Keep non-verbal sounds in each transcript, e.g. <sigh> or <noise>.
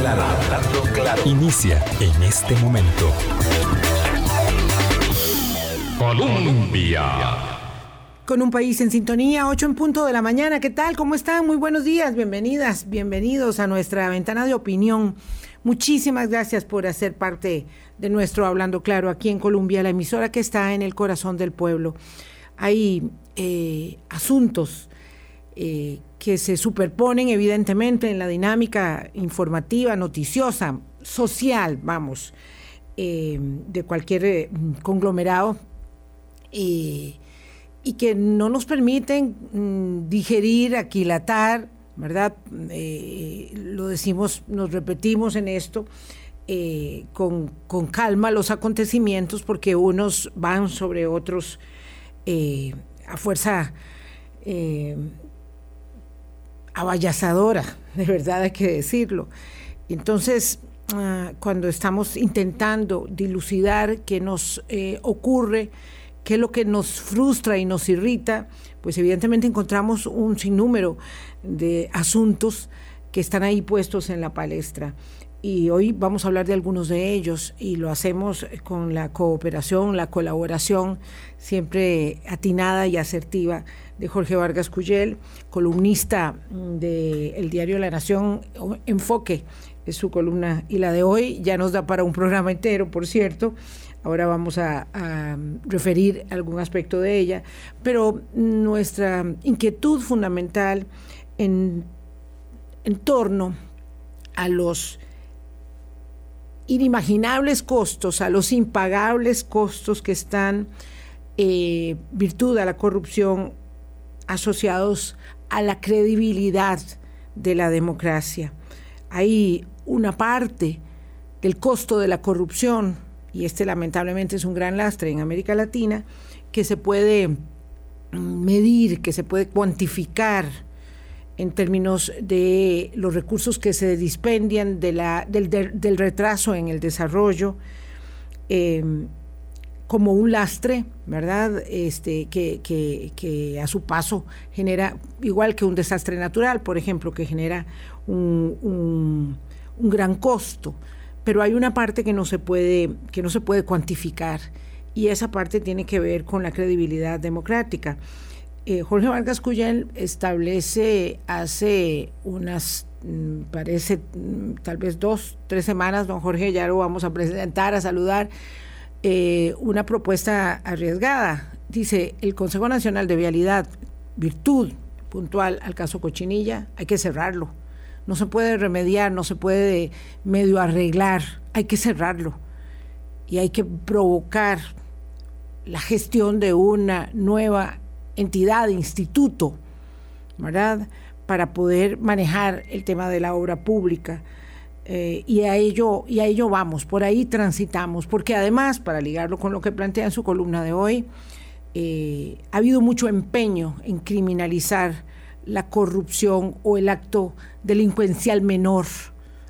claro, hablando claro. Inicia en este momento. Colombia. Con un país en sintonía, 8 en punto de la mañana. ¿Qué tal? ¿Cómo están? Muy buenos días. Bienvenidas, bienvenidos a nuestra ventana de opinión. Muchísimas gracias por hacer parte de nuestro Hablando Claro aquí en Colombia, la emisora que está en el corazón del pueblo. Hay eh, asuntos eh, que se superponen evidentemente en la dinámica informativa, noticiosa, social, vamos, eh, de cualquier eh, conglomerado, y que no nos permiten mm, digerir, aquilatar, ¿verdad? lo decimos, nos repetimos en esto, con, con, calma los acontecimientos, porque unos van sobre otros a fuerza abayazadora, de verdad hay que decirlo. Entonces, ah, cuando estamos intentando dilucidar qué nos eh, ocurre, qué es lo que nos frustra y nos irrita, pues evidentemente encontramos un sinnúmero de asuntos que están ahí puestos en la palestra. Y hoy vamos a hablar de algunos de ellos y lo hacemos con la cooperación, la colaboración siempre atinada y asertiva de Jorge Vargas Cuyel, columnista del diario La Nación, Enfoque es su columna y la de hoy ya nos da para un programa entero, por cierto. Ahora vamos a, referir algún aspecto de ella, pero nuestra inquietud fundamental en, en torno a los inimaginables costos, a los impagables costos que están eh, virtud a la corrupción asociados a la credibilidad de la democracia. Hay una parte del costo de la corrupción, y este lamentablemente es un gran lastre en América Latina, que se puede mm, medir, que se puede cuantificar en términos de los recursos que se dispendian, de la, del, retraso en el desarrollo. Eh, como un lastre, ¿verdad? Este, que, que, a su paso genera, igual que un desastre natural, por ejemplo, que genera un, un, gran costo. Pero hay una parte que no se puede, que no se puede cuantificar, y esa parte tiene que ver con la credibilidad democrática. Eh, Jorge Vargas Cuyel establece hace unas, mm, parece mm, tal vez dos, tres semanas, don Jorge, ya lo vamos a presentar, a saludar, eh, una propuesta arriesgada. Dice, el Consejo Nacional de Vialidad, virtud puntual al caso Cochinilla, hay que cerrarlo. No se puede remediar, no se puede medio arreglar, hay que cerrarlo. Y hay que provocar la gestión de una nueva entidad, instituto, ¿verdad? Para poder manejar el tema de la obra pública eh, y, a ello, y a ello vamos, por ahí transitamos, porque además, para ligarlo con lo que plantea en su columna de hoy, eh, ha habido mucho empeño en criminalizar la corrupción o el acto delincuencial menor,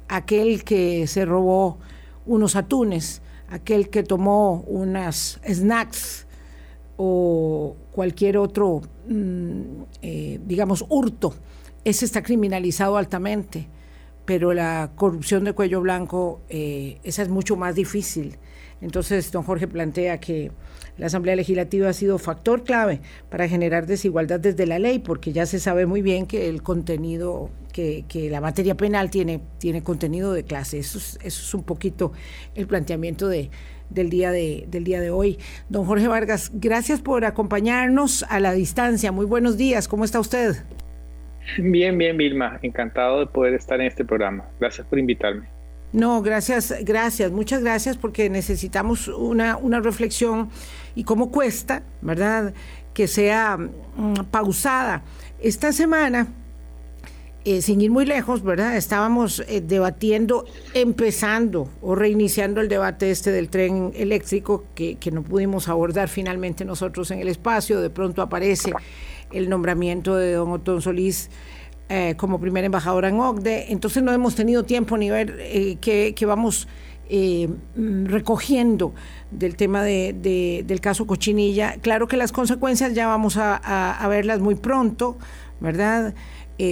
aquel que se robó unos atunes, aquel que tomó unas snacks o cualquier otro, mm, eh, digamos, hurto, ese está criminalizado altamente pero la corrupción de cuello blanco, eh, esa es mucho más difícil. Entonces, don Jorge plantea que la Asamblea Legislativa ha sido factor clave para generar desigualdad desde la ley, porque ya se sabe muy bien que el contenido, que, la materia penal tiene, tiene contenido de clase. Eso es, eso es un poquito el planteamiento de, del, día de, del día de hoy. Don Jorge Vargas, gracias por acompañarnos a la distancia. Muy buenos días, ¿cómo está usted? Bien, bien, Vilma. Encantado de poder estar en este programa. Gracias por invitarme. No, gracias, gracias, muchas gracias porque necesitamos una, una reflexión y cómo cuesta, ¿verdad? Que sea mm, pausada. Esta semana, eh, sin ir muy lejos, ¿verdad? Estábamos eh, debatiendo, empezando o reiniciando el debate este del tren eléctrico que, que no pudimos abordar finalmente nosotros en el espacio. De pronto aparece el nombramiento de don Otón Solís eh, como primer embajador en OCDE. Entonces no hemos tenido tiempo ni ver qué, vamos eh, recogiendo del tema de, del caso Cochinilla. Claro que las consecuencias ya vamos a, verlas muy pronto, ¿verdad?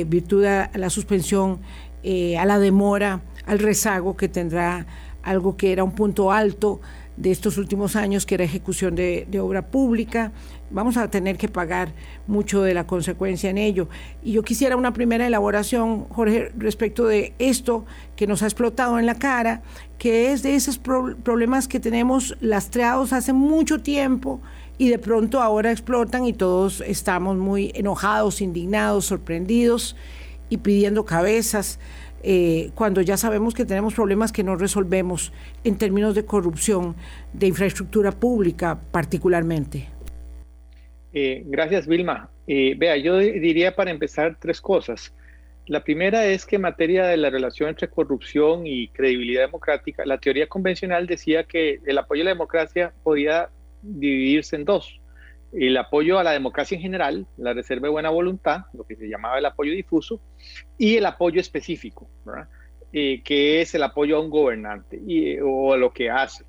Virtud a la suspensión, a la demora, al rezago que tendrá algo que era un punto alto de estos últimos años, que era ejecución de, obra pública. Vamos a tener que pagar mucho de la consecuencia en ello. Y yo quisiera una primera elaboración, Jorge, respecto de esto que nos ha explotado en la cara, que es de esos problemas que tenemos lastreados hace mucho tiempo y de pronto ahora explotan y todos estamos muy enojados, indignados, sorprendidos y pidiendo cabezas. Eh, cuando ya sabemos que tenemos problemas que no resolvemos en términos de corrupción, de infraestructura pública particularmente. Eh, gracias, Vilma. Eh, vea, yo diría para empezar tres cosas. La primera es que en materia de la relación entre corrupción y credibilidad democrática, la teoría convencional decía que el apoyo a la democracia podía dividirse en dos. El apoyo a la democracia en general, la reserva de buena voluntad, lo que se llamaba el apoyo difuso, y el apoyo específico, eh, que es el apoyo a un gobernante o a lo que hace.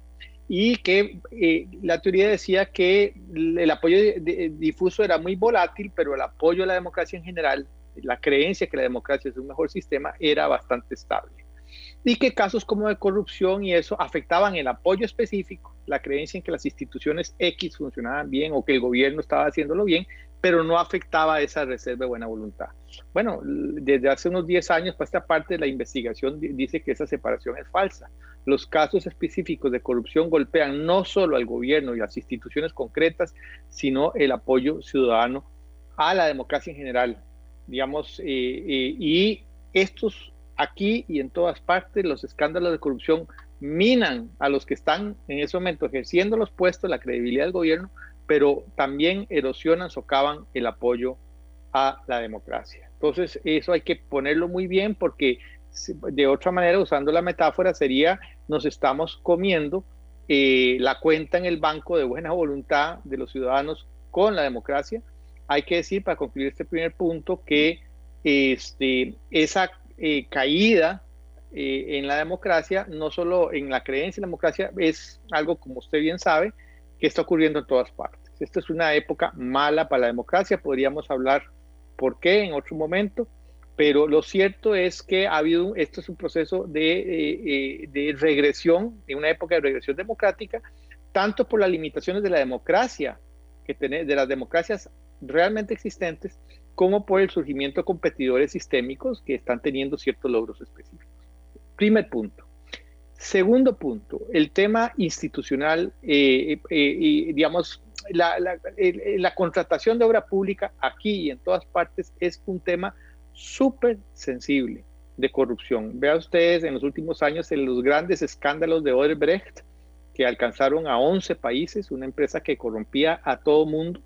Y que eh, la teoría decía que el apoyo difuso era muy volátil, pero el apoyo a la democracia en general, la creencia que la democracia es un mejor sistema, era bastante estable y que casos como de corrupción y eso afectaban el apoyo específico, la creencia en que las instituciones X funcionaban bien o que el gobierno estaba haciéndolo bien, pero no afectaba esa reserva de buena voluntad. Bueno, desde hace unos 10 años para esta parte de la investigación dice que esa separación es falsa. Los casos específicos de corrupción golpean no solo al gobierno y las instituciones concretas, sino el apoyo ciudadano a la democracia en general. Digamos, eh, eh, y estos aquí y en todas partes los escándalos de corrupción minan a los que están en ese momento ejerciendo los puestos, la credibilidad del gobierno, pero también erosionan, socavan el apoyo a la democracia. Entonces, eso hay que ponerlo muy bien porque de otra manera, usando la metáfora, sería nos estamos comiendo eh, la cuenta en el banco de buena voluntad de los ciudadanos con la democracia. Hay que decir, para concluir este primer punto, que este, esa eh, caída eh, en la democracia, no solo en la creencia en la democracia, es algo, como usted bien sabe, que está ocurriendo en todas partes. Esta es una época mala para la democracia, podríamos hablar por qué en otro momento, pero lo cierto es que ha habido, esto es un proceso de, eh, de regresión, en una época de regresión democrática, tanto por las limitaciones de la democracia, que de las democracias realmente existentes, como por el surgimiento de competidores sistémicos que están teniendo ciertos logros específicos. Primer punto. Segundo punto, el tema institucional, eh, eh, eh, digamos, la, contratación de obra pública aquí y en todas partes es un tema súper sensible de corrupción. Vean ustedes en los últimos años en los grandes escándalos de Odebrecht que alcanzaron a 11 países, una empresa que corrompía a todo mundo,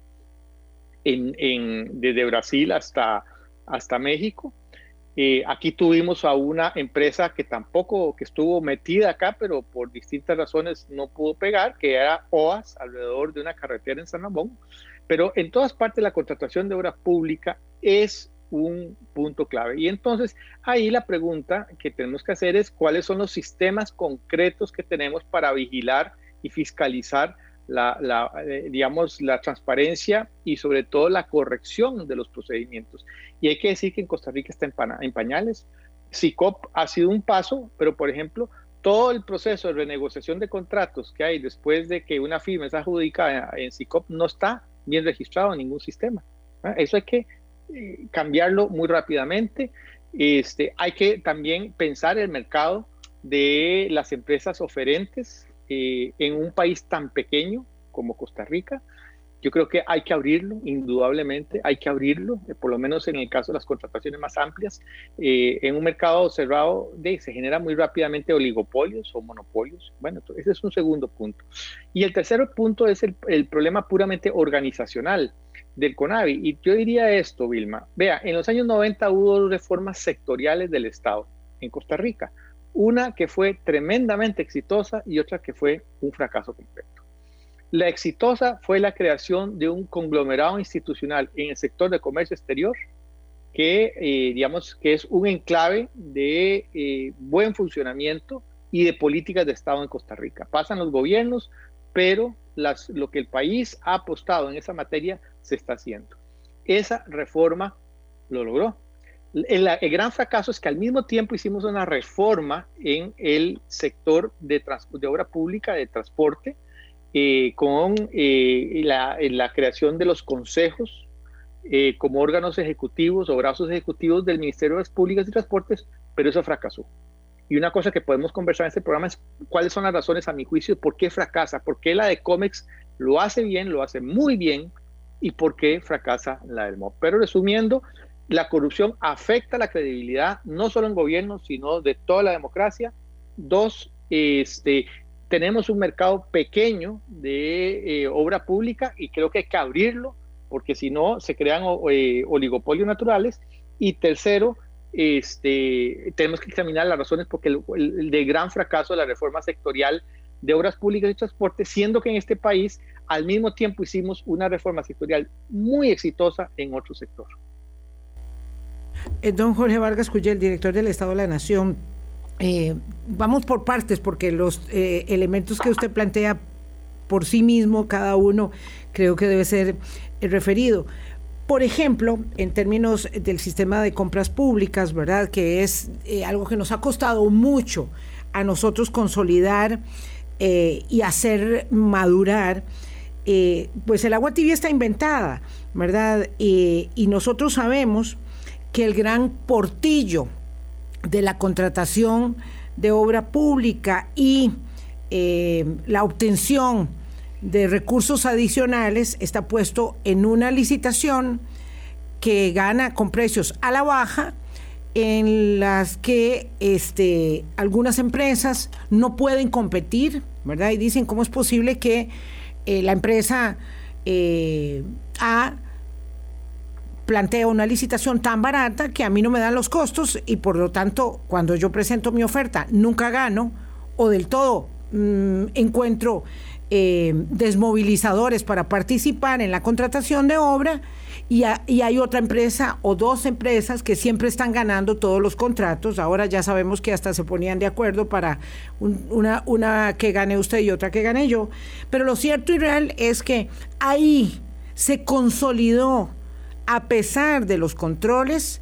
en, desde Brasil hasta, hasta México. Eh, aquí tuvimos a una empresa que tampoco, que estuvo metida acá, pero por distintas razones no pudo pegar, que era OAS, alrededor de una carretera en San Ramón. Pero en todas partes la contratación de obra pública es un punto clave. Y entonces ahí la pregunta que tenemos que hacer es cuáles son los sistemas concretos que tenemos para vigilar y fiscalizar la, eh, digamos, la transparencia y sobre todo la corrección de los procedimientos. Y hay que decir que en Costa Rica está en, pañales. SICOP ha sido un paso, pero por ejemplo, todo el proceso de renegociación de contratos que hay después de que una firma es adjudicada en SICOP no está bien registrado en ningún sistema. Eso hay que eh, cambiarlo muy rápidamente. Este, hay que también pensar el mercado de las empresas oferentes eh, en un país tan pequeño como Costa Rica. Yo creo que hay que abrirlo, indudablemente, hay que abrirlo, eh, por lo menos en el caso de las contrataciones más amplias. Eh, en un mercado cerrado de, se genera muy rápidamente oligopolios o monopolios. Bueno, ese es un segundo punto. Y el tercer punto es el, el problema puramente organizacional del CONAVI. Y yo diría esto, Vilma. Vea, en los años 90 hubo reformas sectoriales del Estado en Costa Rica. Una que fue tremendamente exitosa y otra que fue un fracaso completo. La exitosa fue la creación de un conglomerado institucional en el sector de comercio exterior que, eh, digamos, que es un enclave de eh, buen funcionamiento y de políticas de Estado en Costa Rica. Pasan los gobiernos, pero lo que el país ha apostado en esa materia se está haciendo. Esa reforma lo logró. El, gran fracaso es que al mismo tiempo hicimos una reforma en el sector de, obra pública, de transporte, eh, con eh, la, creación de los consejos eh, como órganos ejecutivos o brazos ejecutivos del Ministerio de las Públicas y Transportes, pero eso fracasó. Y una cosa que podemos conversar en este programa es cuáles son las razones, a mi juicio, por qué fracasa, por qué la de COMEX lo hace bien, lo hace muy bien, y por qué fracasa la del MOP. Pero resumiendo, la corrupción afecta la credibilidad no solo en gobierno, sino de toda la democracia. Dos, este, tenemos un mercado pequeño de eh, obra pública y creo que hay que abrirlo porque si no se crean eh, oligopolios naturales. Y tercero, este, tenemos que examinar las razones porque el, el, de gran fracaso de la reforma sectorial de obras públicas y transporte, siendo que en este país al mismo tiempo hicimos una reforma sectorial muy exitosa en otro sector. Eh, don Jorge Vargas Cuyel, director del Estado de la Nación, eh, vamos por partes porque los eh, elementos que usted plantea por sí mismo, cada uno creo que debe ser referido. Por ejemplo, en términos del sistema de compras públicas, ¿verdad? Que es algo que nos ha costado mucho a nosotros consolidar y hacer madurar, pues el agua tibia está inventada, ¿verdad? y nosotros sabemos que el gran portillo de la contratación de obra pública y eh, la obtención de recursos adicionales está puesto en una licitación que gana con precios a la baja en las que este, algunas empresas no pueden competir, ¿verdad? Y dicen cómo es posible que eh, la empresa eh, A plantea una licitación tan barata que a mí no me dan los costos y por lo tanto cuando yo presento mi oferta nunca gano o del todo mm, encuentro eh, desmovilizadores para participar en la contratación de obra y, hay otra empresa o dos empresas que siempre están ganando todos los contratos. Ahora ya sabemos que hasta se ponían de acuerdo para una, una que gane usted y otra que gane yo. Pero lo cierto y real es que ahí se consolidó a pesar de los controles,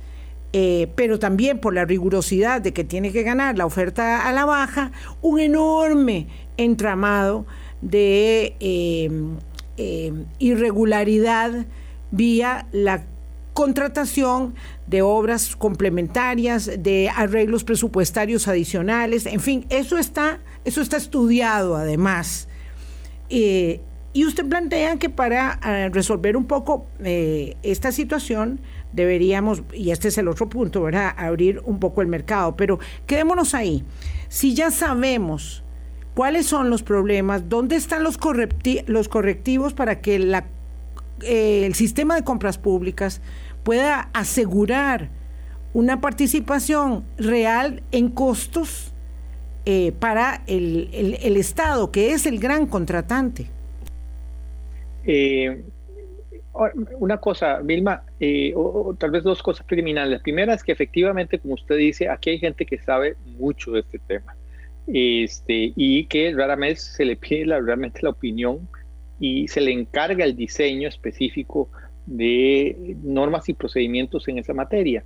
eh, pero también por la rigurosidad de que tiene que ganar la oferta a la baja, un enorme entramado de em, em, irregularidad vía la contratación de obras complementarias, de arreglos presupuestarios adicionales, en fin, eso está, eso está estudiado además. Eh, y usted plantea que para eh, resolver un poco eh, esta situación deberíamos, y este es el otro punto, ¿verdad? Abrir un poco el mercado. Pero quedémonos ahí. Si ya sabemos cuáles son los problemas, dónde están los, los correctivos para que eh, el sistema de compras públicas pueda asegurar una participación real en costos para el, el Estado, que es el gran contratante. Eh, una cosa, Vilma, eh, o, tal vez dos cosas preliminares. La primera es que efectivamente, como usted dice, aquí hay gente que sabe mucho de este tema este, y que raramente se le pide la, realmente la opinión y se le encarga el diseño específico de normas y procedimientos en esa materia.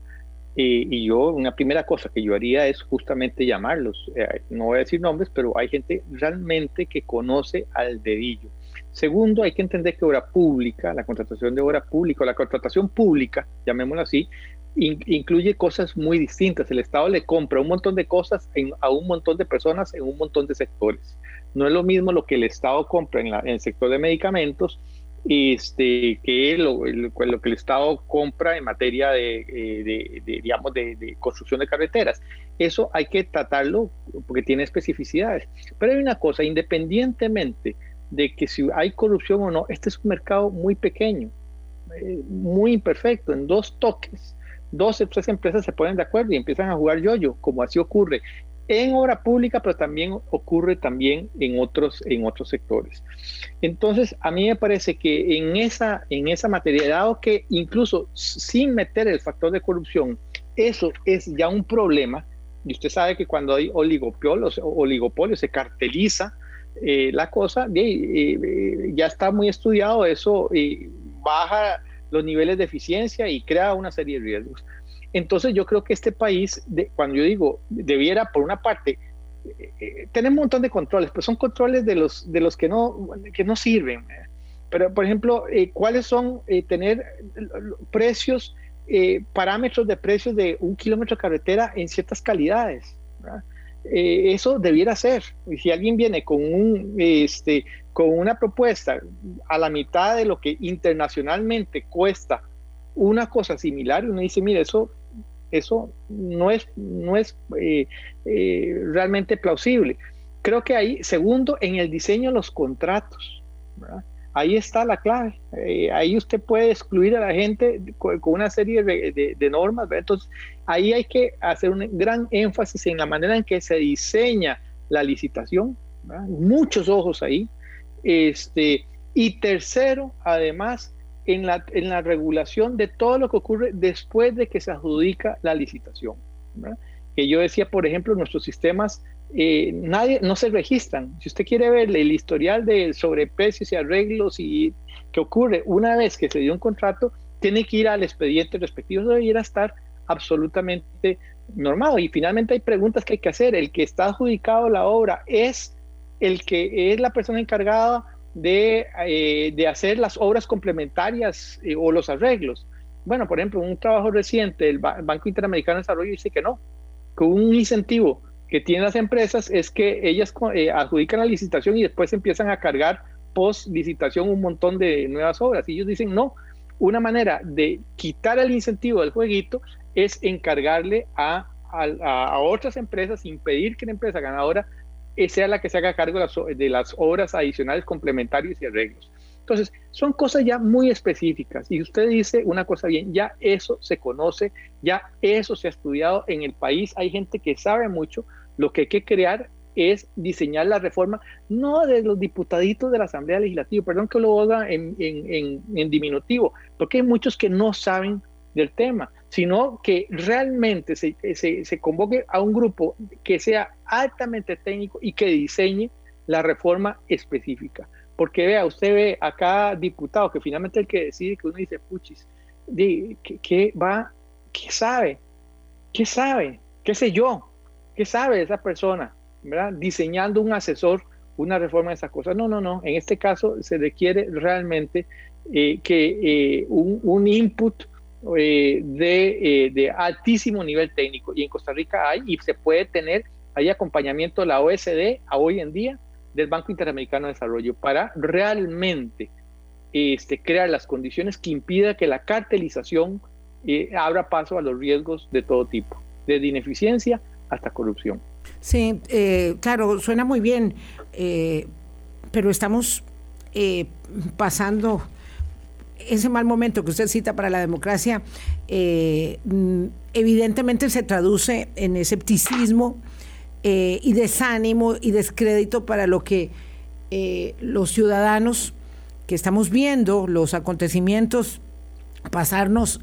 Eh, y yo, una primera cosa que yo haría es justamente llamarlos. no voy a decir nombres, pero hay gente realmente que conoce al dedillo. Segundo, hay que entender que obra pública, la contratación de obra pública, la contratación pública, llamémoslo así, incluye cosas muy distintas. El Estado le compra un montón de cosas a un montón de personas en un montón de sectores. No es lo mismo lo que el Estado compra en, el sector de medicamentos este, que lo, que el Estado compra en materia de, eh, digamos, de, construcción de carreteras. Eso hay que tratarlo porque tiene especificidades. Pero hay una cosa, independientemente de que si hay corrupción o no, este es un mercado muy pequeño, eh, muy imperfecto, en dos toques, dos o tres empresas se ponen de acuerdo y empiezan a jugar yo-yo, como así ocurre en obra pública, pero también ocurre también en otros, en otros sectores. Entonces, a mí me parece que en esa, en esa materia, dado que incluso sin meter el factor de corrupción, eso es ya un problema, y usted sabe que cuando hay oligopolios, oligopolios se carteliza eh, la cosa, eh, ya está muy estudiado, eso baja los niveles de eficiencia y crea una serie de riesgos. Entonces yo creo que este país, cuando yo digo, debiera, por una parte, eh, eh, tener un montón de controles, pero son controles de los, de los que, no, que no sirven. Pero, por ejemplo, ¿cuáles son tener precios, parámetros de precios de un kilómetro de carretera en ciertas calidades? Eso debiera ser. Si alguien viene con, un, este, con una propuesta a la mitad de lo que internacionalmente cuesta una cosa similar, uno dice, mire, eso, eso no es, no es eh, eh, realmente plausible. Creo que ahí, segundo, en el diseño de los contratos, ahí está la clave. Eh, ahí usted puede excluir a la gente con, una serie de, normas. Entonces, ahí hay que hacer un gran énfasis en la manera en que se diseña la licitación. Muchos ojos ahí. Este, y tercero, además, en la, en la regulación de todo lo que ocurre después de que se adjudica la licitación. Que yo decía, por ejemplo, nuestros sistemas eh, nadie, no se registran. Si usted quiere ver el historial de sobreprecios y arreglos y que ocurre una vez que se dio un contrato, tiene que ir al expediente respectivo, debería estar absolutamente normado. Y finalmente hay preguntas que hay que hacer. El que está adjudicado la obra es el que es la persona encargada eh, de, hacer las obras complementarias eh, o los arreglos. Bueno, por ejemplo, un trabajo reciente del Banco Interamericano de Desarrollo dice que no, que un incentivo que tienen las empresas es que ellas eh, adjudican la licitación y después empiezan a cargar post licitación un montón de nuevas obras. Y ellos dicen, no, una manera de quitar el incentivo del jueguito es encargarle a, a otras empresas, impedir que la empresa ganadora sea la que se haga cargo de las, obras adicionales complementarias y arreglos. Entonces, son cosas ya muy específicas. Y usted dice una cosa bien, ya eso se conoce, ya eso se ha estudiado en el país. Hay gente que sabe mucho. Lo que hay que crear es diseñar la reforma, no de los diputaditos de la Asamblea Legislativa, perdón que lo haga en, en diminutivo, porque hay muchos que no saben del tema, sino que realmente se, se, convoque a un grupo que sea altamente técnico y que diseñe la reforma específica. Porque vea, usted ve a cada diputado que finalmente el que decide que uno dice, puchis, ¿qué, va? ¿Qué sabe? ¿Qué sabe? ¿Qué sé yo? ¿Qué sabe esa persona? ¿verdad? Diseñando un asesor, una reforma de esas cosas. No, no, no. En este caso se requiere realmente eh, que eh, un, un input eh, de, eh, de, altísimo nivel técnico y en Costa Rica hay y se puede tener, hay acompañamiento de la OSD a hoy en día del Banco Interamericano de Desarrollo para realmente este, crear las condiciones que impida que la cartelización eh, abra paso a los riesgos de todo tipo, desde ineficiencia hasta corrupción. Sí, claro, suena muy bien, pero estamos pasando ese mal momento que usted cita para la democracia, eh, mm, evidentemente se traduce en escepticismo eh, y desánimo y descrédito para lo que eh, los ciudadanos que estamos viendo los acontecimientos pasarnos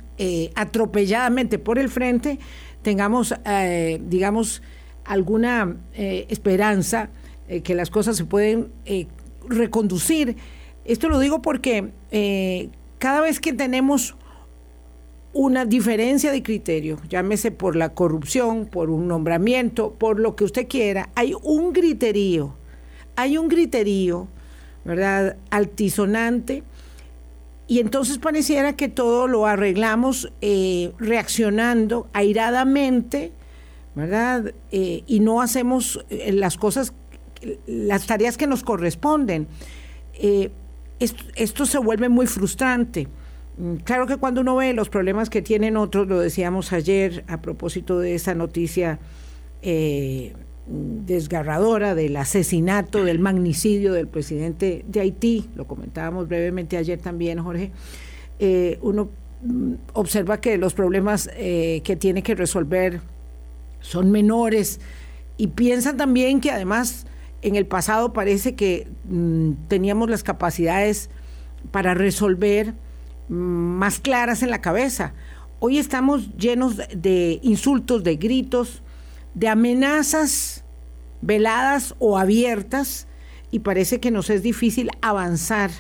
atropelladamente por el frente, tengamos, digamos, alguna esperanza que las cosas se pueden reconducir. Esto lo digo porque cada vez que tenemos una diferencia de criterio, llámese por la corrupción, por un nombramiento, por lo que usted quiera, hay un griterío, hay un griterío, ¿verdad? Altisonante. Y entonces pareciera que todo lo arreglamos eh, reaccionando airadamente, ¿verdad? Eh, y no hacemos eh, las cosas, las tareas que nos corresponden esto, se vuelve muy frustrante. Mm, claro que cuando uno ve los problemas que tienen otros, lo decíamos ayer a propósito de esa noticia eh, desgarradora del asesinato, del magnicidio del presidente de Haití, lo comentábamos brevemente ayer también, Jorge, eh, uno mm, observa que los problemas eh, que tiene que resolver son menores y piensa también que además en el pasado parece que mm, teníamos las capacidades para resolver mm, más claras en la cabeza. Hoy estamos llenos de insultos, de gritos, de amenazas veladas o abiertas y parece que nos es difícil avanzar.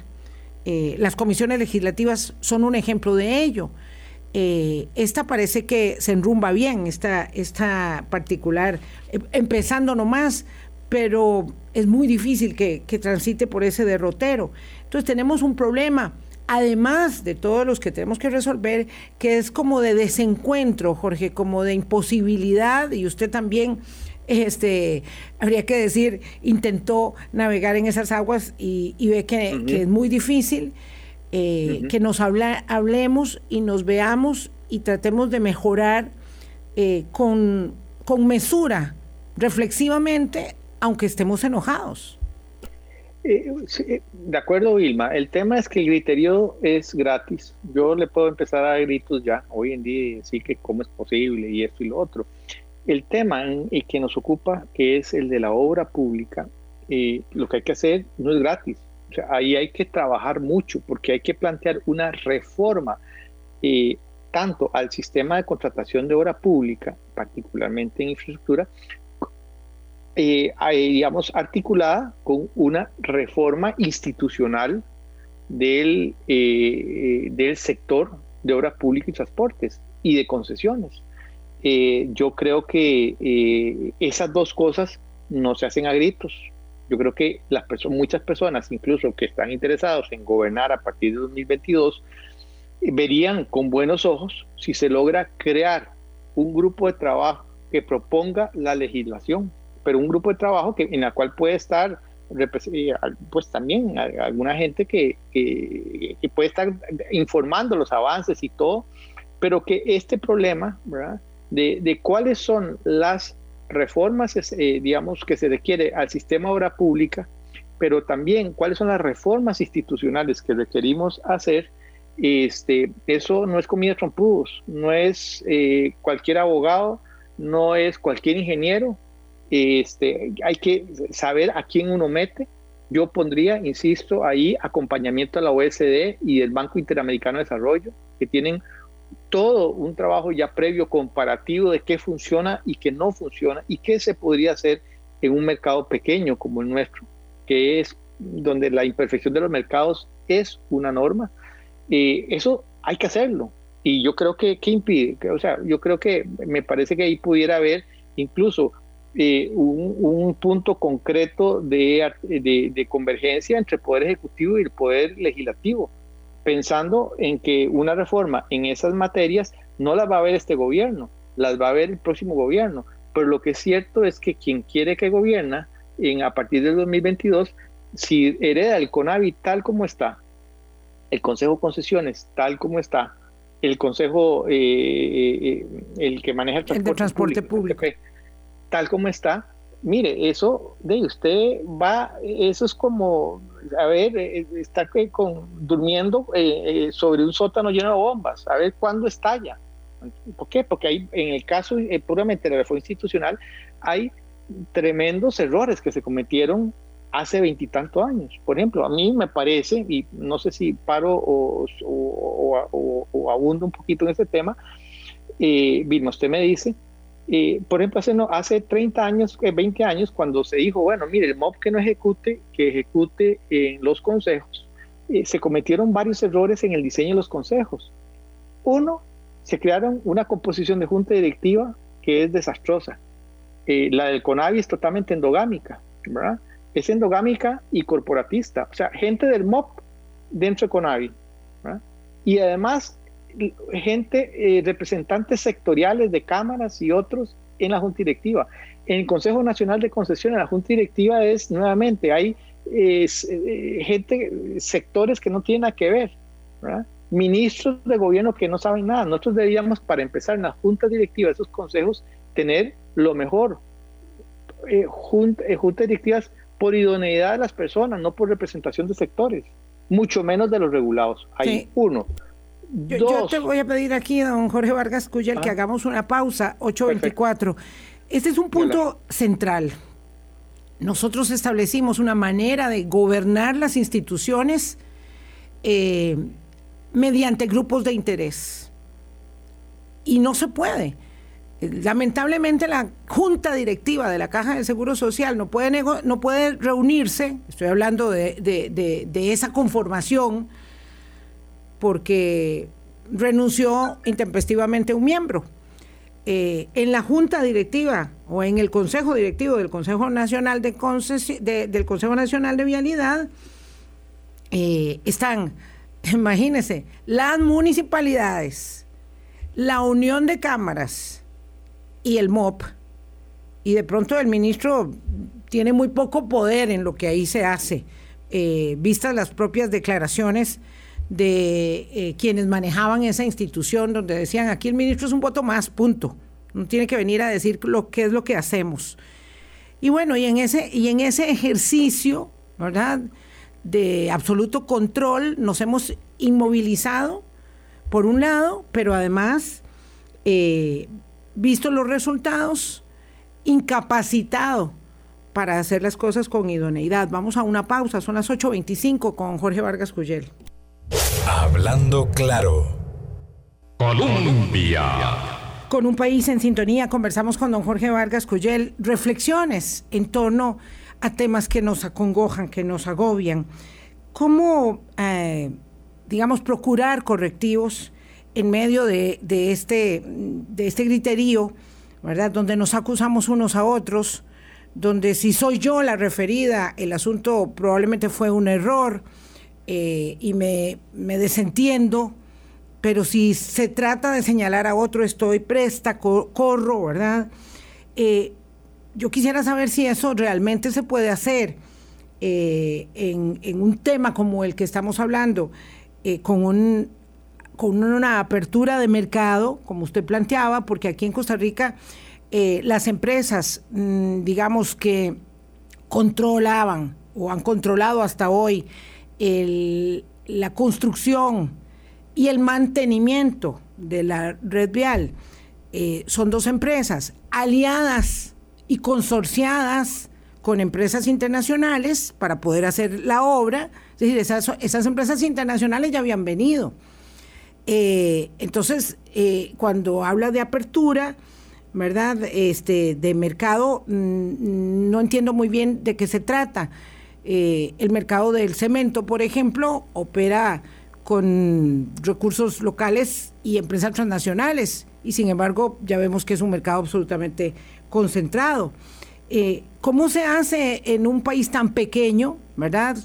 Eh, las comisiones legislativas son un ejemplo de ello. eh, esta parece que se enrumba bien, esta, esta particular, eh, empezando nomás, pero es muy difícil que, que transite por ese derrotero. Entonces tenemos un problema además de todos los que tenemos que resolver, que es como de desencuentro, Jorge, como de imposibilidad, y usted también, este, habría que decir, intentó navegar en esas aguas y, ve que, es muy difícil, eh, que nos habla, hablemos y nos veamos y tratemos de mejorar eh, con, con mesura, reflexivamente, aunque estemos enojados. Eh, eh, de acuerdo, Vilma. El tema es que el griterío es gratis. Yo le puedo empezar a dar gritos ya, hoy en día, y decir que cómo es posible y esto y lo otro. El tema y que nos ocupa, que es el de la obra pública, eh, lo que hay que hacer no es gratis. Ahí hay que trabajar mucho porque hay que plantear una reforma tanto al sistema de contratación de obra pública, particularmente en infraestructura, eh, digamos, articulada con una reforma institucional del, eh, eh, del sector de obras públicas y transportes y de concesiones. Eh, yo creo que esas dos cosas no se hacen a gritos. Yo creo que las personas, muchas personas, incluso que están interesados en gobernar a partir de 2022, verían con buenos ojos si se logra crear un grupo de trabajo que proponga la legislación pero un grupo de trabajo que, en la cual puede estar eh, pues también alguna gente que, que, puede estar informando los avances y todo, pero que este problema De, de, cuáles son las reformas, eh, digamos, que se requiere al sistema de obra pública, pero también cuáles son las reformas institucionales que requerimos hacer, este, eso no es comida trompudos, no es eh, cualquier abogado, no es cualquier ingeniero, este, hay que saber a quién uno mete. Yo pondría, insisto, ahí acompañamiento a la OSD y del Banco Interamericano de Desarrollo, que tienen todo un trabajo ya previo comparativo de qué funciona y qué no funciona y qué se podría hacer en un mercado pequeño como el nuestro, que es donde la imperfección de los mercados es una norma. Eh, eso hay que hacerlo. Y yo creo que, ¿qué impide? O sea, yo creo que me parece que ahí pudiera haber incluso eh, un, punto concreto de, de, convergencia entre el Poder Ejecutivo y el Poder Legislativo, pensando en que una reforma en esas materias no las va a ver este gobierno, las va a ver el próximo gobierno. Pero lo que es cierto es que quien quiere que gobierna en, a partir del 2022, si hereda el CONAVI tal como está, el Consejo de Concesiones tal como está, el Consejo, eh, eh, el que maneja el transporte, transporte público tal como está, mire, eso de usted va, eso es como, a ver, eh, está con, durmiendo eh, eh, sobre un sótano lleno de bombas, a ver cuándo estalla. ¿Por qué? Porque hay, en el caso puramente de la reforma institucional, hay tremendos errores que se cometieron hace veintitantos años. Por ejemplo, a mí me parece, y no sé si paro o, abundo un poquito en ese tema, eh, usted me dice por ejemplo, hace, no, hace 30 años, 20 eh, años, cuando se dijo, bueno, mire, el MOB que no ejecute, que ejecute los consejos, eh, se cometieron varios errores en el diseño de los consejos. Uno, se crearon una composición de junta directiva que es desastrosa. Eh, la del CONAVI es totalmente endogámica. Es endogámica y corporatista, o sea, gente del MOB dentro de CONAVI, ¿verdad? Y además gente, eh, representantes sectoriales de cámaras y otros en la Junta Directiva. En el Consejo Nacional de Concesiones, la Junta Directiva es nuevamente, hay eh, gente, sectores que no tienen nada que ver, ministros de gobierno que no saben nada. Nosotros deberíamos, para empezar, en la Junta Directiva esos consejos, tener lo mejor. Eh, junta, juntas directivas por idoneidad de las personas, no por representación de sectores, mucho menos de los regulados. Hay uno. Yo, te voy a pedir aquí, don Jorge Vargas Cuyel, que ah. hagamos una pausa, 824. Este es un punto central. Nosotros establecimos una manera de gobernar las instituciones eh, mediante grupos de interés. Y no se puede. Lamentablemente la junta directiva de la Caja de Seguro Social no puede, no puede reunirse, estoy hablando de, de esa conformación, porque renunció intempestivamente un miembro. Eh, en la junta directiva o en el consejo directivo del Consejo Nacional de, del Consejo Nacional de Vialidad eh, están, <laughs> imagínense, las municipalidades, la unión de cámaras y el MOP. Y de pronto el ministro tiene muy poco poder en lo que ahí se hace, eh, vistas las propias declaraciones de eh, quienes manejaban esa institución donde decían aquí el ministro es un voto más, punto. No tiene que venir a decir lo que es lo que hacemos. Y bueno, y en ese, y en ese ejercicio, ¿verdad? De absoluto control, nos hemos inmovilizado, por un lado, pero además, eh, visto los resultados, incapacitado para hacer las cosas con idoneidad. Vamos a una pausa, son las 8.25 con Jorge Vargas Cuyel. Hablando claro. Colombia. Con un país en sintonía, conversamos con don Jorge Vargas Cuyel. Reflexiones en torno a temas que nos acongojan, que nos agobian. ¿Cómo, eh, digamos, procurar correctivos en medio de, este, de este griterío, ¿verdad? Donde nos acusamos unos a otros, donde si soy yo la referida, el asunto probablemente fue un error eh, y me, desentiendo, pero si se trata de señalar a otro, estoy presta, corro, ¿verdad? Eh, yo quisiera saber si eso realmente se puede hacer eh, en, un tema como el que estamos hablando, con, un, con una apertura de mercado, como usted planteaba, porque aquí en Costa Rica las empresas, mm, digamos que controlaban o han controlado hasta hoy la construcción y el mantenimiento de la red vial eh, son dos empresas aliadas y consorciadas con empresas internacionales para poder hacer la obra. Es decir, esas, empresas internacionales ya habían venido. Eh, entonces, eh, cuando habla de apertura, ¿verdad? Este, de mercado, mm, no entiendo muy bien de qué se trata. Eh, el mercado del cemento, por ejemplo, opera con recursos locales y empresas transnacionales y sin embargo ya vemos que es un mercado absolutamente concentrado. Eh, ¿Cómo se hace en un país tan pequeño, verdad?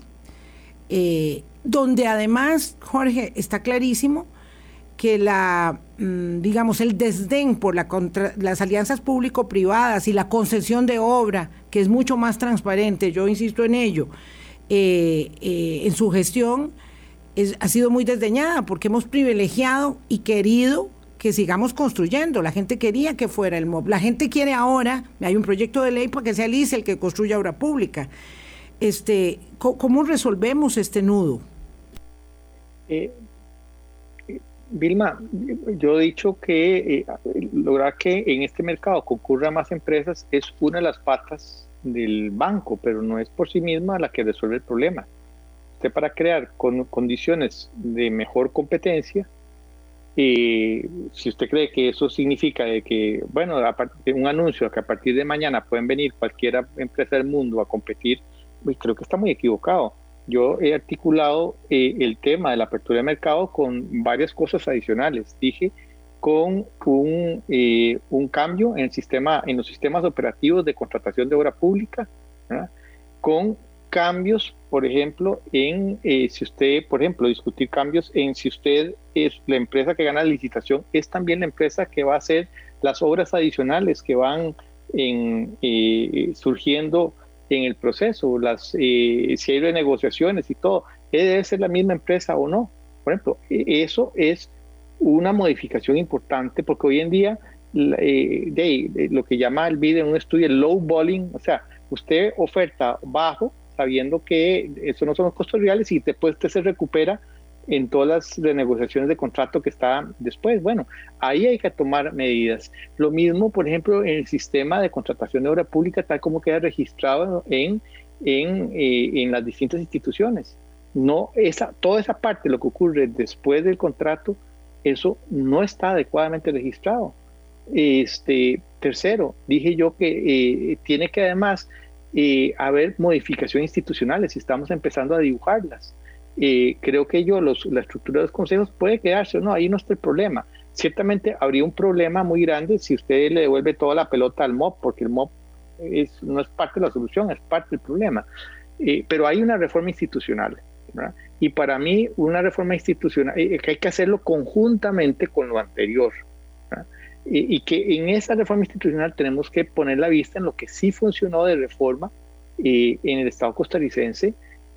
Eh, donde además, Jorge, está clarísimo que la, mm, digamos, el desdén por la las alianzas público-privadas y la concesión de obra, es mucho más transparente, yo insisto en ello, eh, eh, en su gestión, ha sido muy desdeñada porque hemos privilegiado y querido que sigamos construyendo. La gente quería que fuera el MOB. La gente quiere ahora, hay un proyecto de ley para que sea el el que construya obra pública. Este, ¿Cómo resolvemos este nudo? Eh, Vilma, yo he dicho que eh, lograr que en este mercado concurran más empresas es una de las patas del banco, pero no es por sí misma la que resuelve el problema. Usted para crear condiciones de mejor competencia, eh, si usted cree que eso significa de que, bueno, un anuncio que a partir de mañana pueden venir cualquier empresa del mundo a competir, pues creo que está muy equivocado yo he articulado eh, el tema de la apertura de mercado con varias cosas adicionales. Dije con un, eh, cambio en, los sistemas operativos de contratación de obra pública, con cambios, por ejemplo, en eh, si usted, por ejemplo, discutir cambios en si usted es la empresa que gana la licitación, es también la empresa que va a hacer las obras adicionales que van en, surgiendo en el proceso, las, eh, si hay renegociaciones y todo, debe ser la misma empresa o no. Por ejemplo, e, eso es una modificación importante porque hoy en día eh, lo que llama el BID en un estudio el low balling, o sea, usted oferta bajo sabiendo que eso no son los costos reales y después usted se recupera en todas las renegociaciones de contrato que está después. Bueno, ahí hay que tomar medidas. Lo mismo, por ejemplo, en el sistema de contratación de obra pública, tal como queda registrado en, en, eh, en las distintas instituciones. No, esa, toda esa parte, lo que ocurre después del contrato, eso no está adecuadamente registrado. Este, tercero, dije yo que eh, tiene que además eh, haber modificaciones institucionales y estamos empezando a dibujarlas eh, creo que yo, los, la estructura de los consejos puede quedarse o no, ahí no está el problema. Ciertamente habría un problema muy grande si usted le devuelve toda la pelota al MOP, porque el MOP es, no es parte de la solución, es parte del problema. Eh, pero hay una reforma institucional. Y para mí, una reforma institucional, eh, que hay que hacerlo conjuntamente con lo anterior. Y, y, que en esa reforma institucional tenemos que poner la vista en lo que sí funcionó de reforma en el Estado costarricense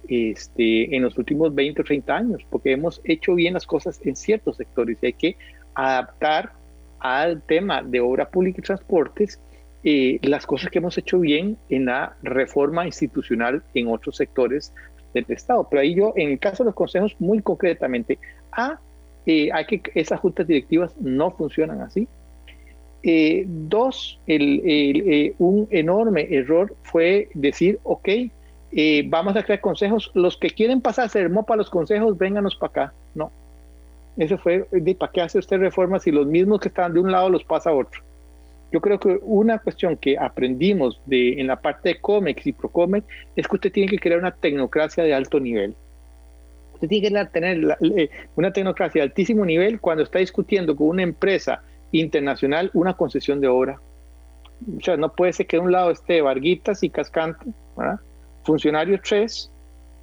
este, en los últimos 20 o 30 años, porque hemos hecho bien las cosas en ciertos sectores y hay que adaptar al tema de obra pública y transportes eh, las cosas que hemos hecho bien en la reforma institucional en otros sectores del Estado. Pero ahí yo, en el caso de los consejos, muy concretamente, A, eh, hay que esas juntas directivas no funcionan así. Eh, dos, el, un enorme error fue decir, ok, vamos a crear consejos, los que quieren pasarse el MOPA a los consejos, vénganos para acá. No, eso fue, ¿para qué hace usted reformas si los mismos que estaban de un lado los pasa a otro? Yo creo que una cuestión que aprendimos de, en la parte de COMEX y PROCOMEX es que usted tiene que crear una tecnocracia de alto nivel. Usted tiene que tener eh, una tecnocracia de altísimo nivel cuando está discutiendo con una empresa internacional una concesión de obra. O sea, no puede ser que de un lado esté Varguitas y Cascante, funcionarios tres,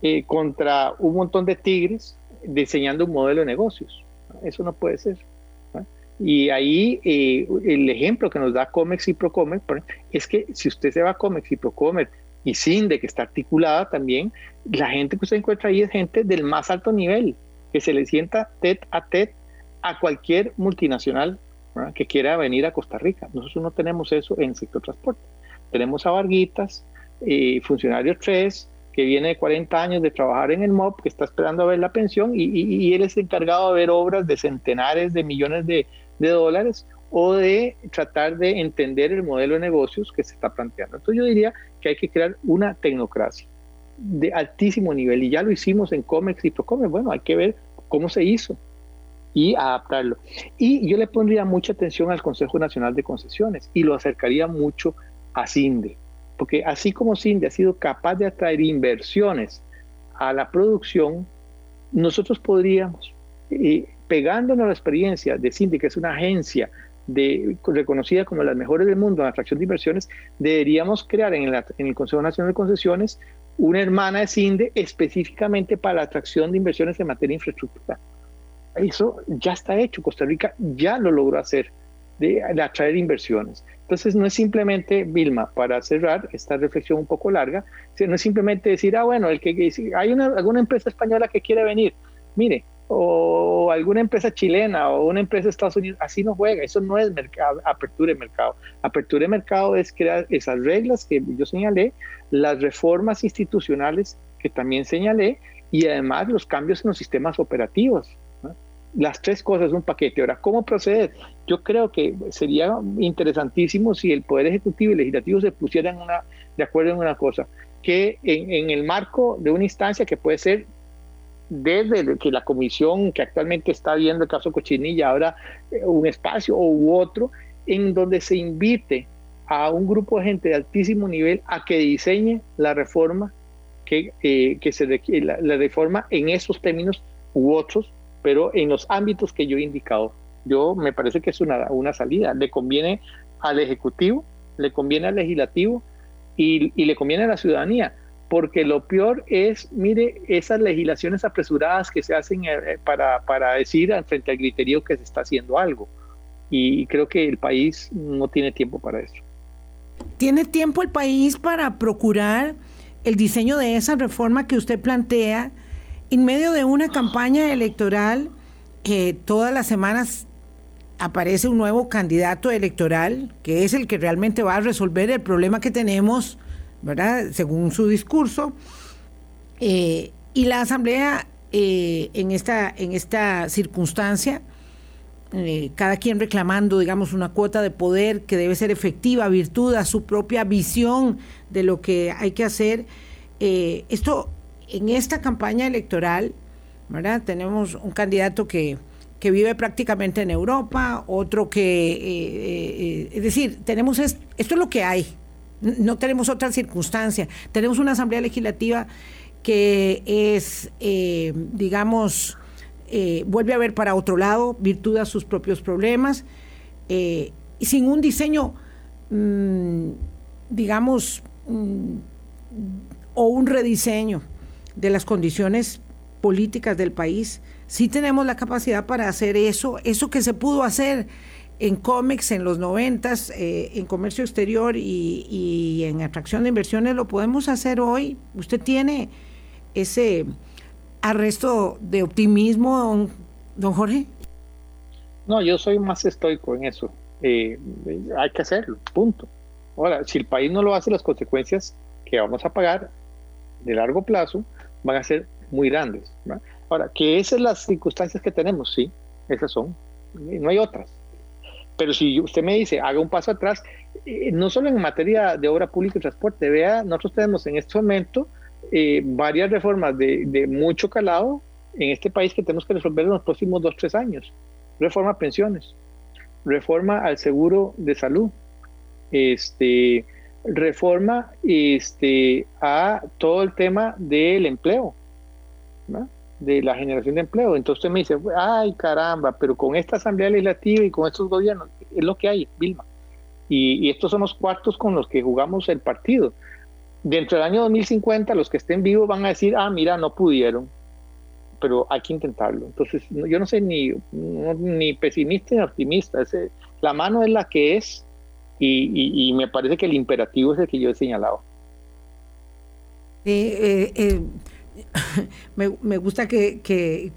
eh, contra un montón de tigres diseñando un modelo de negocios. Eso no puede ser. Y ahí eh, el ejemplo que nos da Comex y Procomer es que si usted se va a Comex y Procomer y de que está articulada también, la gente que usted encuentra ahí es gente del más alto nivel, que se le sienta TED a TED a cualquier multinacional que quiera venir a Costa Rica. Nosotros no tenemos eso en el sector transporte. Tenemos a Varguitas, eh, funcionarios 3, que viene de 40 años de trabajar en el MOP, que está esperando a ver la pensión y, él es encargado de ver obras de centenares de millones de, dólares o de tratar de entender el modelo de negocios que se está planteando. Entonces yo diría que hay que crear una tecnocracia de altísimo nivel y ya lo hicimos en COMEX y PROCOMEX. Bueno, hay que ver cómo se hizo y adaptarlo. Y yo le pondría mucha atención al Consejo Nacional de Concesiones y lo acercaría mucho a CINDE porque así como Cindy ha sido capaz de atraer inversiones a la producción, nosotros podríamos, pegándonos la experiencia de Cindy, que es una agencia de, reconocida como las mejores del mundo en atracción de inversiones, deberíamos crear en, el Consejo Nacional de Concesiones una hermana de CINDE específicamente para la atracción de inversiones en materia de infraestructura. Eso ya está hecho, Costa Rica ya lo logró hacer, de atraer inversiones. Entonces no es simplemente, Vilma, para cerrar esta reflexión un poco larga, no es simplemente decir, ah, bueno, el que, hay una, alguna empresa española que quiere venir, mire, o alguna empresa chilena o una empresa de Estados Unidos, así no juega, eso no es mercado, apertura de mercado. Apertura de mercado es crear esas reglas que yo señalé, las reformas institucionales que también señalé y además los cambios en los sistemas operativos las tres cosas un paquete. Ahora, ¿cómo proceder? Yo creo que sería interesantísimo si el Poder Ejecutivo y Legislativo se pusieran una, de acuerdo en una cosa, que en, el marco de una instancia que puede ser desde que la comisión que actualmente está viendo el caso Cochinilla, ahora eh, un espacio u otro, en donde se invite a un grupo de gente de altísimo nivel a que diseñe la reforma que, eh, que se la, la reforma en esos términos u otros pero en los ámbitos que yo he indicado, yo me parece que es una, una salida. Le conviene al Ejecutivo, le conviene al Legislativo y, y le conviene a la ciudadanía porque lo peor es, mire, esas legislaciones apresuradas que se hacen eh, eh, para, para decir frente al criterio que se está haciendo algo. Y creo que el país no tiene tiempo para eso. ¿Tiene tiempo el país para procurar el diseño de esa reforma que usted plantea? en medio de una campaña electoral que todas las semanas aparece un nuevo candidato electoral, que es el que realmente va a resolver el problema que tenemos, Según su discurso. Eh, y la Asamblea eh, en, esta, en esta circunstancia, eh, cada quien reclamando, digamos, una cuota de poder que debe ser efectiva, virtud a su propia visión de lo que hay que hacer. esto en esta campaña electoral. Tenemos un candidato que, vive prácticamente en Europa, otro que, eh, eh, es decir, tenemos esto es lo que hay, no tenemos otra circunstancia. Tenemos una asamblea legislativa que es, eh, digamos, eh, vuelve a ver para otro lado, virtud a sus propios problemas, y sin un diseño, mm, digamos, mm, o un rediseño de las condiciones políticas del país, sí tenemos la capacidad para hacer eso, eso que se pudo hacer en cómics en los noventas, eh, en comercio exterior y, en atracción de inversiones, lo podemos hacer hoy. ¿Usted tiene ese arresto de optimismo, don, Jorge? No, yo soy más estoico en eso. Eh, hay que hacerlo, punto. Ahora, si el país no lo hace, las consecuencias que vamos a pagar de largo plazo van a ser muy grandes. Ahora, que esas son las circunstancias que tenemos, sí, esas son, no hay otras. Pero si usted me dice, haga un paso atrás, eh, no solo en materia de obra pública y transporte, vea, nosotros tenemos en este momento eh, varias reformas de, mucho calado en este país que tenemos que resolver en los próximos dos, tres años. Reforma a pensiones, reforma al seguro de salud, este, reforma este, a todo el tema del empleo. ¿no? De la generación de empleo. Entonces me dice, ay caramba, pero con esta Asamblea Legislativa y con estos gobiernos, es lo que hay, Vilma. Y, estos son los cuartos con los que jugamos el partido. Dentro del año 2050, los que estén vivos van a decir, ah, mira, no pudieron, pero hay que intentarlo. Entonces, yo no sé ni, ni pesimista ni optimista, la mano es la que es y, me parece que el imperativo es el que yo he señalado. eh, eh <laughs> me, gusta que,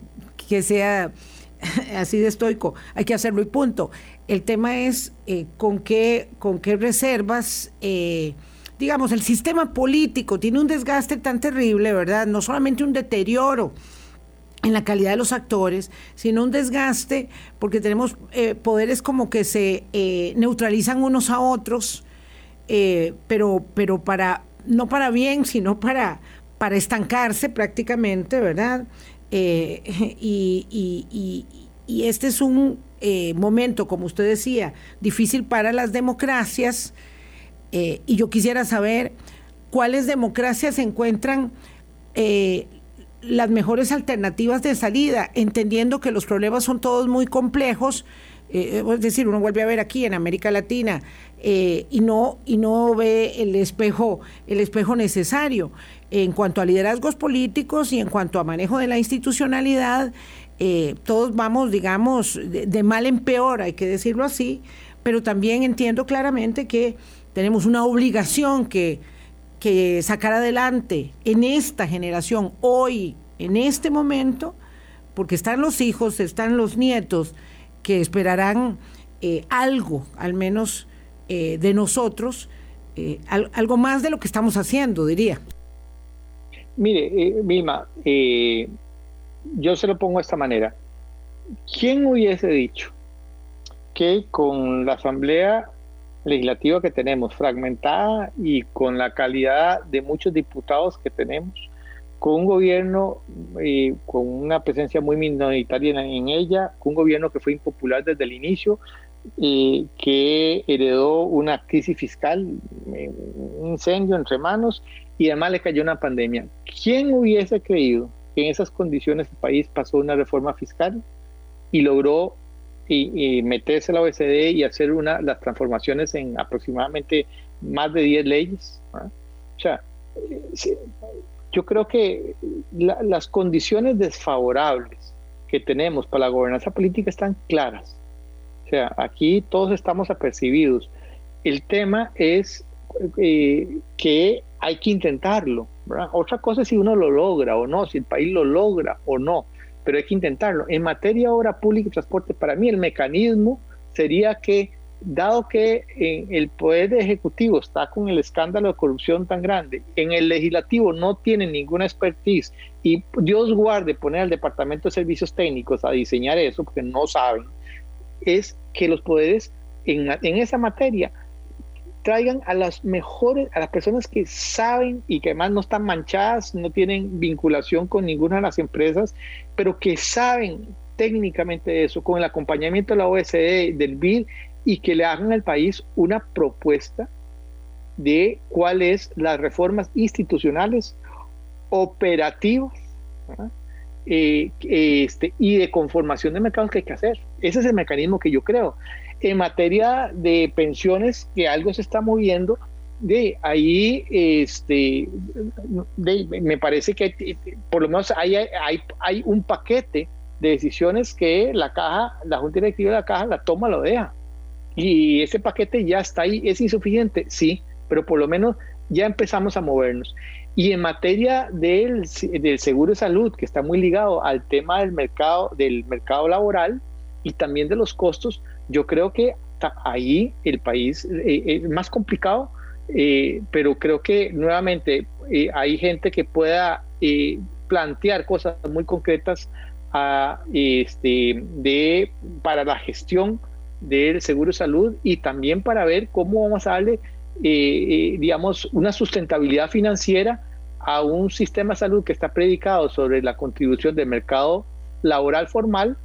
sea <laughs> así de estoico, hay que hacerlo y punto. El tema es eh, con, qué, con qué reservas, eh, digamos, el sistema político tiene un desgaste tan terrible, ¿verdad? No solamente un deterioro en la calidad de los actores, sino un desgaste porque tenemos eh, poderes como que se neutralizan unos a otros, pero, pero para, no para bien, sino para, para estancarse prácticamente, ¿verdad? Eh, <laughs> y, este es un eh, momento, como usted decía, difícil para las democracias. Eh, y yo quisiera saber cuáles democracias encuentran las mejores alternativas de salida, entendiendo que los problemas son todos muy complejos. es decir, uno vuelve a ver aquí en América Latina y no y no ve el espejo el espejo necesario en cuanto a liderazgos políticos y en cuanto a manejo de la institucionalidad, eh, todos vamos, digamos, de, mal en peor, hay que decirlo así, pero también entiendo claramente que tenemos una obligación que, sacar adelante en esta generación, hoy, en este momento, porque están los hijos, están los nietos que esperarán eh, algo, al menos eh, de nosotros, algo más de lo que estamos haciendo, diría. Mire, eh, Vilma, eh, yo se lo pongo de esta manera. ¿Quién hubiese dicho que con la Asamblea Legislativa que tenemos, fragmentada y con la calidad de muchos diputados que tenemos, con un gobierno eh, con una presencia muy minoritaria en, ella, con un gobierno que fue impopular desde el inicio, que heredó una crisis fiscal, un incendio entre manos y además le cayó una pandemia. ¿Quién hubiese creído que en esas condiciones el país pasó una reforma fiscal y logró y, meterse a la OECD y hacer una, las transformaciones en aproximadamente más de 10 leyes? ¿Ah? O sea, yo creo que las condiciones desfavorables que tenemos para la gobernanza política están claras. O sea, aquí todos estamos apercibidos. El tema es eh, que hay que intentarlo. Otra cosa es si uno lo logra o no, si el país lo logra o no, pero hay que intentarlo. En materia de obra pública y transporte, para mí el mecanismo sería que, dado que en el Poder Ejecutivo está con el escándalo de corrupción tan grande, en el Legislativo no tiene ninguna expertise y Dios guarde poner al Departamento de Servicios Técnicos a diseñar eso, porque no saben, es que los poderes en esa materia traigan a las mejores, a las personas que saben y que además no están manchadas, no tienen vinculación con ninguna de las empresas, pero que saben técnicamente eso, con el acompañamiento de la OSD, del BID, y que le hagan al país una propuesta de cuáles las reformas institucionales operativos eh, este, y de conformación de mercados que hay que hacer. Ese es el mecanismo que yo creo. En materia de pensiones, que algo se está moviendo, de ahí este, me parece que por lo menos hay, hay, hay un paquete de decisiones que la caja, la Junta Directiva de la caja la toma, lo deja. Y ese paquete ya está ahí, es insuficiente, sí, pero por lo menos ya empezamos a movernos. Y en materia del, del seguro de salud, que está muy ligado al tema del mercado, del mercado laboral y también de los costos, yo creo que ahí el país eh, es más complicado, eh, pero creo que nuevamente eh, hay gente que pueda plantear cosas muy concretas a, este, de, para la gestión del seguro de salud y también para ver cómo vamos a darle, eh, eh, digamos, una sustentabilidad financiera a un sistema de salud que está predicado sobre la contribución del mercado laboral formal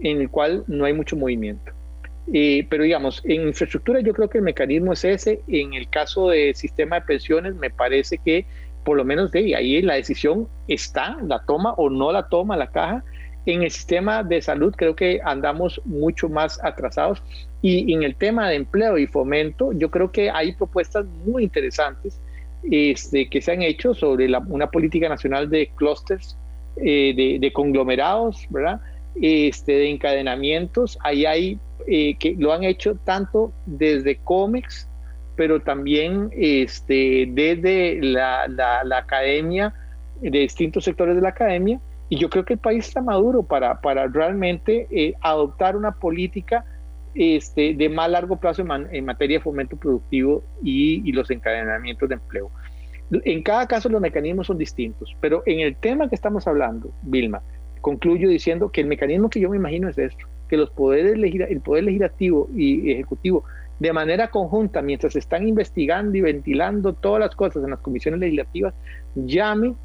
en el cual no hay mucho movimiento. Eh, pero digamos, en infraestructura yo creo que el mecanismo es ese. En el caso del sistema de pensiones me parece que por lo menos de ahí la decisión está, la toma o no la toma la caja en el sistema de salud creo que andamos mucho más atrasados y en el tema de empleo y fomento yo creo que hay propuestas muy interesantes este, que se han hecho sobre una política nacional de clústeres, eh, de, conglomerados, ¿verdad? Este, de encadenamientos. Ahí hay eh, que lo han hecho tanto desde cómics, pero también este, desde la, la academia, de distintos sectores de la academia y yo creo que el país está maduro para, para realmente eh, adoptar una política este, de más largo plazo en, materia de fomento productivo y, los encadenamientos de empleo. En cada caso los mecanismos son distintos, pero en el tema que estamos hablando, Vilma, concluyo diciendo que el mecanismo que yo me imagino es esto, que los poderes el poder legislativo y ejecutivo de manera conjunta, mientras están investigando y ventilando todas las cosas en las comisiones legislativas, llame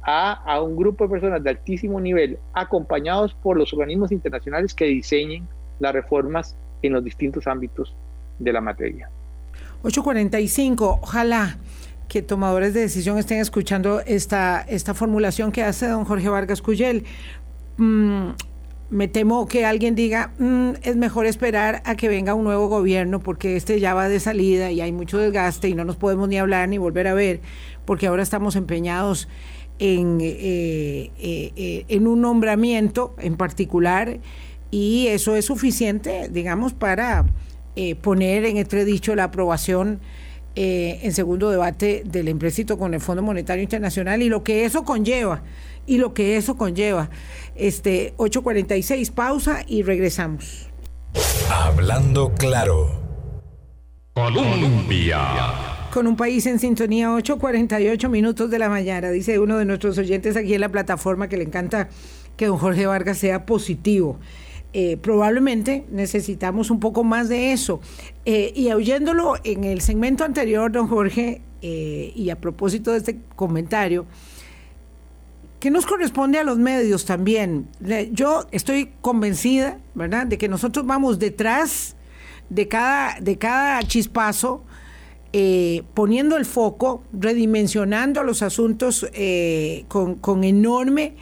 a, un grupo de personas de altísimo nivel, acompañados por los organismos internacionales que diseñen las reformas en los distintos ámbitos de la materia. 845, ojalá que tomadores de decisión estén escuchando esta, esta formulación que hace don Jorge Vargas Cuyel. Mm, me temo que alguien diga, mm, es mejor esperar a que venga un nuevo gobierno porque este ya va de salida y hay mucho desgaste y no nos podemos ni hablar ni volver a ver porque ahora estamos empeñados en, eh, eh, eh, en un nombramiento en particular y eso es suficiente, digamos, para poner en entredicho la aprobación en segundo debate del empréstito con el Fondo Monetario Internacional y lo que eso conlleva, y lo que eso conlleva. Este 8.46, pausa y regresamos. Hablando claro. Colombia con un país en sintonía, 8.48 minutos de la mañana, dice uno de nuestros oyentes aquí en la plataforma que le encanta que don Jorge Vargas sea positivo. Eh, probablemente necesitamos un poco más de eso. Eh, y oyéndolo en el segmento anterior, don Jorge, eh, y a propósito de este comentario, que nos corresponde a los medios también. Yo estoy convencida, ¿verdad?, de que nosotros vamos detrás de cada, de cada chispazo eh, poniendo el foco, redimensionando los asuntos eh, con, enorme,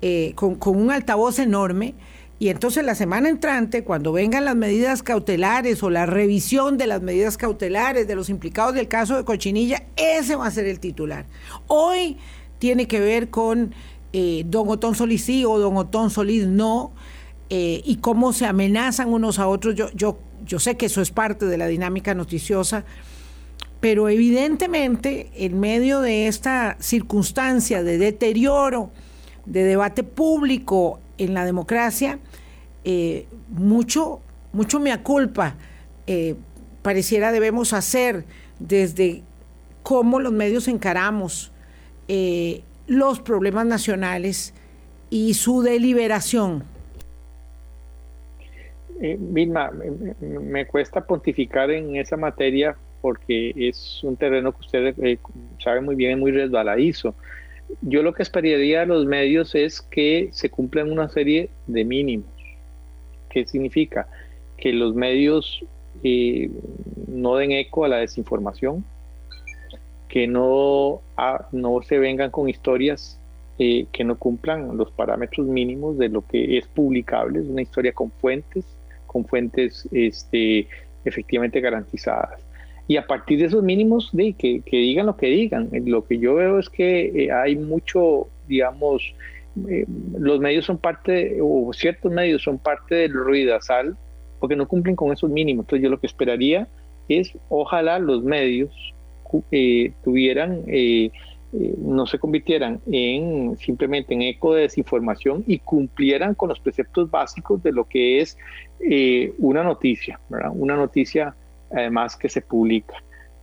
eh, con, un altavoz enorme. Y entonces la semana entrante, cuando vengan las medidas cautelares o la revisión de las medidas cautelares de los implicados del caso de Cochinilla, ese va a ser el titular. Hoy tiene que ver con don Otón Solís sí o don Otón Solís no, y cómo se amenazan unos a otros. Yo, yo, yo sé que eso es parte de la dinámica noticiosa pero evidentemente, en medio de esta circunstancia de deterioro, de debate público en la democracia, eh, mucho, mucho me culpa eh, pareciera debemos hacer desde cómo los medios encaramos eh, los problemas nacionales y su deliberación. Vilma, me cuesta pontificar en esa materia porque es un terreno que usted eh, sabe muy bien, muy resbaladizo. Yo lo que esperaría de los medios es que se cumplan una serie de mínimos. ¿Qué significa? Que los medios eh, no den eco a la desinformación, que no, no se vengan con historias eh, que no cumplan los parámetros mínimos de lo que es publicable, es una historia con fuentes, con fuentes este, efectivamente garantizadas. Y a partir de esos mínimos, de, que, digan lo que digan. Lo que yo veo es que eh, hay mucho, digamos, eh, los medios son parte, o ciertos medios son parte del ruidazal, porque no cumplen con esos mínimos. Entonces yo lo que esperaría es, ojalá los medios tuvieran eh, no se convirtieran en simplemente en eco de desinformación y cumplieran con los preceptos básicos de lo que es eh, una noticia, una noticia además que se publica.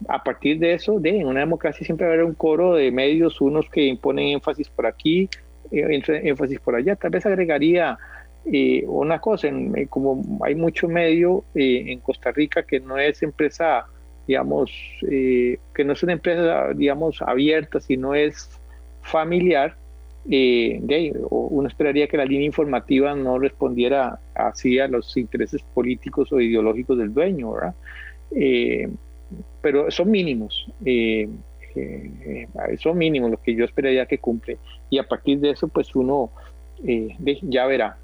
A partir de eso, de, en una democracia siempre va a haber un coro de medios, unos que imponen énfasis por aquí, eh, énfasis por allá. Tal vez agregaría una cosa, como hay mucho medio en Costa Rica que no es empresa digamos, eh, que no es una empresa, digamos, abierta, sino es familiar, eh, de uno esperaría que la línea informativa no respondiera así a los intereses políticos o ideológicos del dueño, ¿verdad? Eh, pero son mínimos, son mínimos los que yo esperaría que cumple. Y a partir de eso, pues uno ya verá.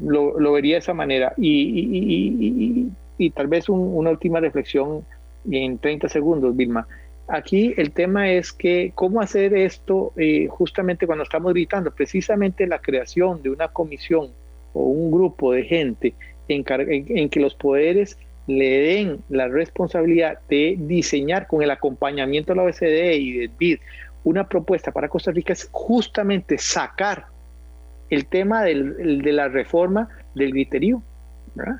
Lo, vería de esa manera. Y, y, tal vez una última reflexión en 30 segundos, Vilma. Aquí el tema es que cómo hacer esto eh, justamente cuando estamos gritando, precisamente la creación de una comisión o un grupo de gente en, en, que los poderes le den la responsabilidad de diseñar con el acompañamiento de la OECD y del BID una propuesta para Costa Rica es justamente sacar el tema del, de la reforma del griterío. ¿verdad?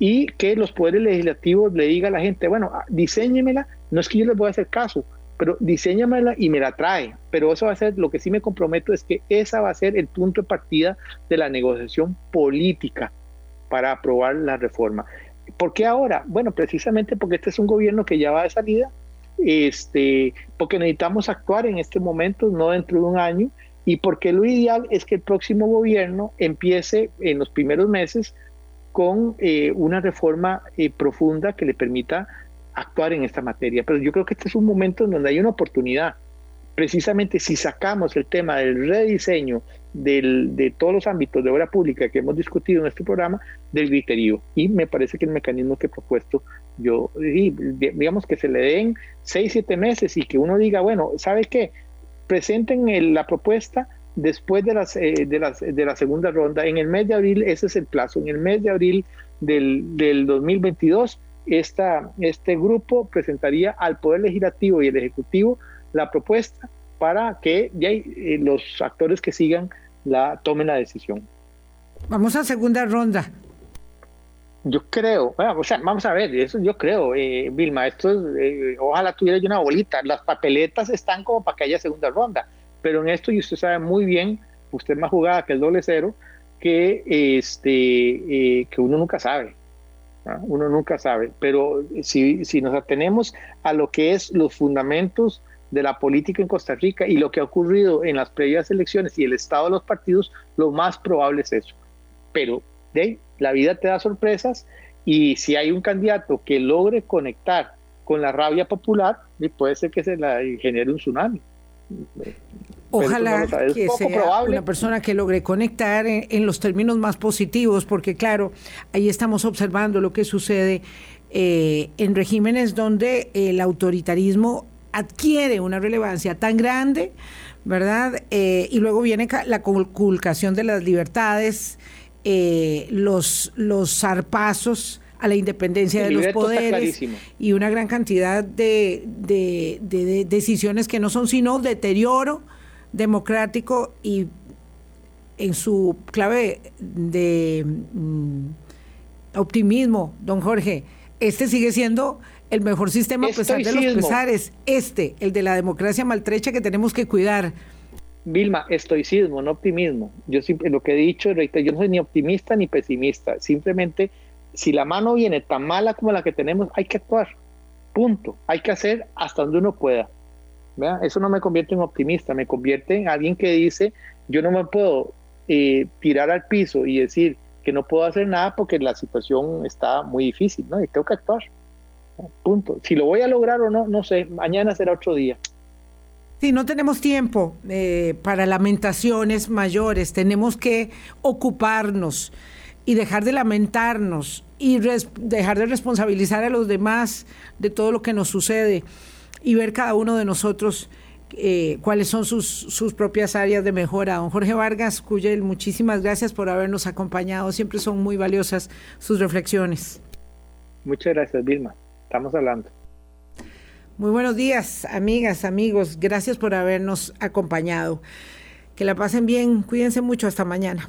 Y que los poderes legislativos le digan a la gente, bueno, ah, diseñemela, no es que yo les voy a hacer caso, pero diseñamela y me la trae. Pero eso va a ser, lo que sí me comprometo es que esa va a ser el punto de partida de la negociación política para aprobar la reforma. ¿Por qué ahora? Bueno, precisamente porque este es un gobierno que ya va de salida, este, porque necesitamos actuar en este momento, no dentro de un año, y porque lo ideal es que el próximo gobierno empiece en los primeros meses con eh, una reforma eh, profunda que le permita actuar en esta materia. Pero yo creo que este es un momento en donde hay una oportunidad. Precisamente si sacamos el tema del rediseño de todos los ámbitos de obra pública que hemos discutido en este programa, del griterío. Y me parece que el mecanismo que he propuesto yo, digamos que se le den seis, siete meses y que uno diga, bueno, ¿sabe qué? Presenten la propuesta, después de, las, eh, de, las, de la segunda ronda. En el mes de abril, ese es el plazo, en el mes de abril del, del 2022, esta, este grupo presentaría al Poder Legislativo y el Ejecutivo la propuesta para que eh, los actores que sigan la tomen la decisión. Vamos a segunda ronda. Yo creo, o sea, vamos a ver, eso yo creo, eh, Vilma, esto es, ojalá tuviera yo una bolita, las papeletas están como para que haya segunda ronda pero en esto, y usted sabe muy bien, usted más jugada que el doble cero, que, este, eh, que uno nunca sabe. Uno nunca sabe. Pero si, si nos atenemos a lo que es los fundamentos de la política en Costa Rica y lo que ha ocurrido en las previas elecciones y el estado de los partidos, lo más probable es eso. Pero de la vida te da sorpresas y si hay un candidato que logre conectar con la rabia popular, puede ser que se la genere un tsunami. Ojalá que sea una persona que logre conectar en, los términos más positivos, porque claro, ahí estamos observando lo que sucede eh, en regímenes donde el autoritarismo adquiere una relevancia tan grande, ¿verdad? Eh, y luego viene la conculcación de las libertades, eh, los, los zarpazos a la independencia de los poderes y una gran cantidad de, decisiones que no son sino deterioro democrático y en su clave de mm, optimismo, don Jorge, este sigue siendo el mejor sistema a pesar de los pesares, este, el de la democracia maltrecha que tenemos que cuidar. Vilma, estoicismo, no optimismo. Yo siempre lo que he dicho, yo no soy ni optimista ni pesimista, simplemente si la mano viene tan mala como la que tenemos, hay que actuar. Punto. Hay que hacer hasta donde uno pueda. Eso no me convierte en optimista, me convierte en alguien que dice, yo no me puedo eh, tirar al piso y decir que no puedo hacer nada porque la situación está muy difícil, ¿no? Y tengo que actuar. Punto. Si lo voy a lograr o no, no sé. Mañana será otro día. Sí, no tenemos tiempo eh, para lamentaciones mayores, tenemos que ocuparnos y dejar de lamentarnos y dejar de responsabilizar a los demás de todo lo que nos sucede y ver cada uno de nosotros eh, cuáles son sus, sus, propias áreas de mejora. Don Jorge Vargas, Cuyel, muchísimas gracias por habernos acompañado. Siempre son muy valiosas sus reflexiones. Muchas gracias, Vilma. Estamos hablando. Muy buenos días, amigas, amigos. Gracias por habernos acompañado. Que la pasen bien. Cuídense mucho. Hasta mañana.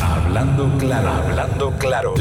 Hablando claro, hablando claro.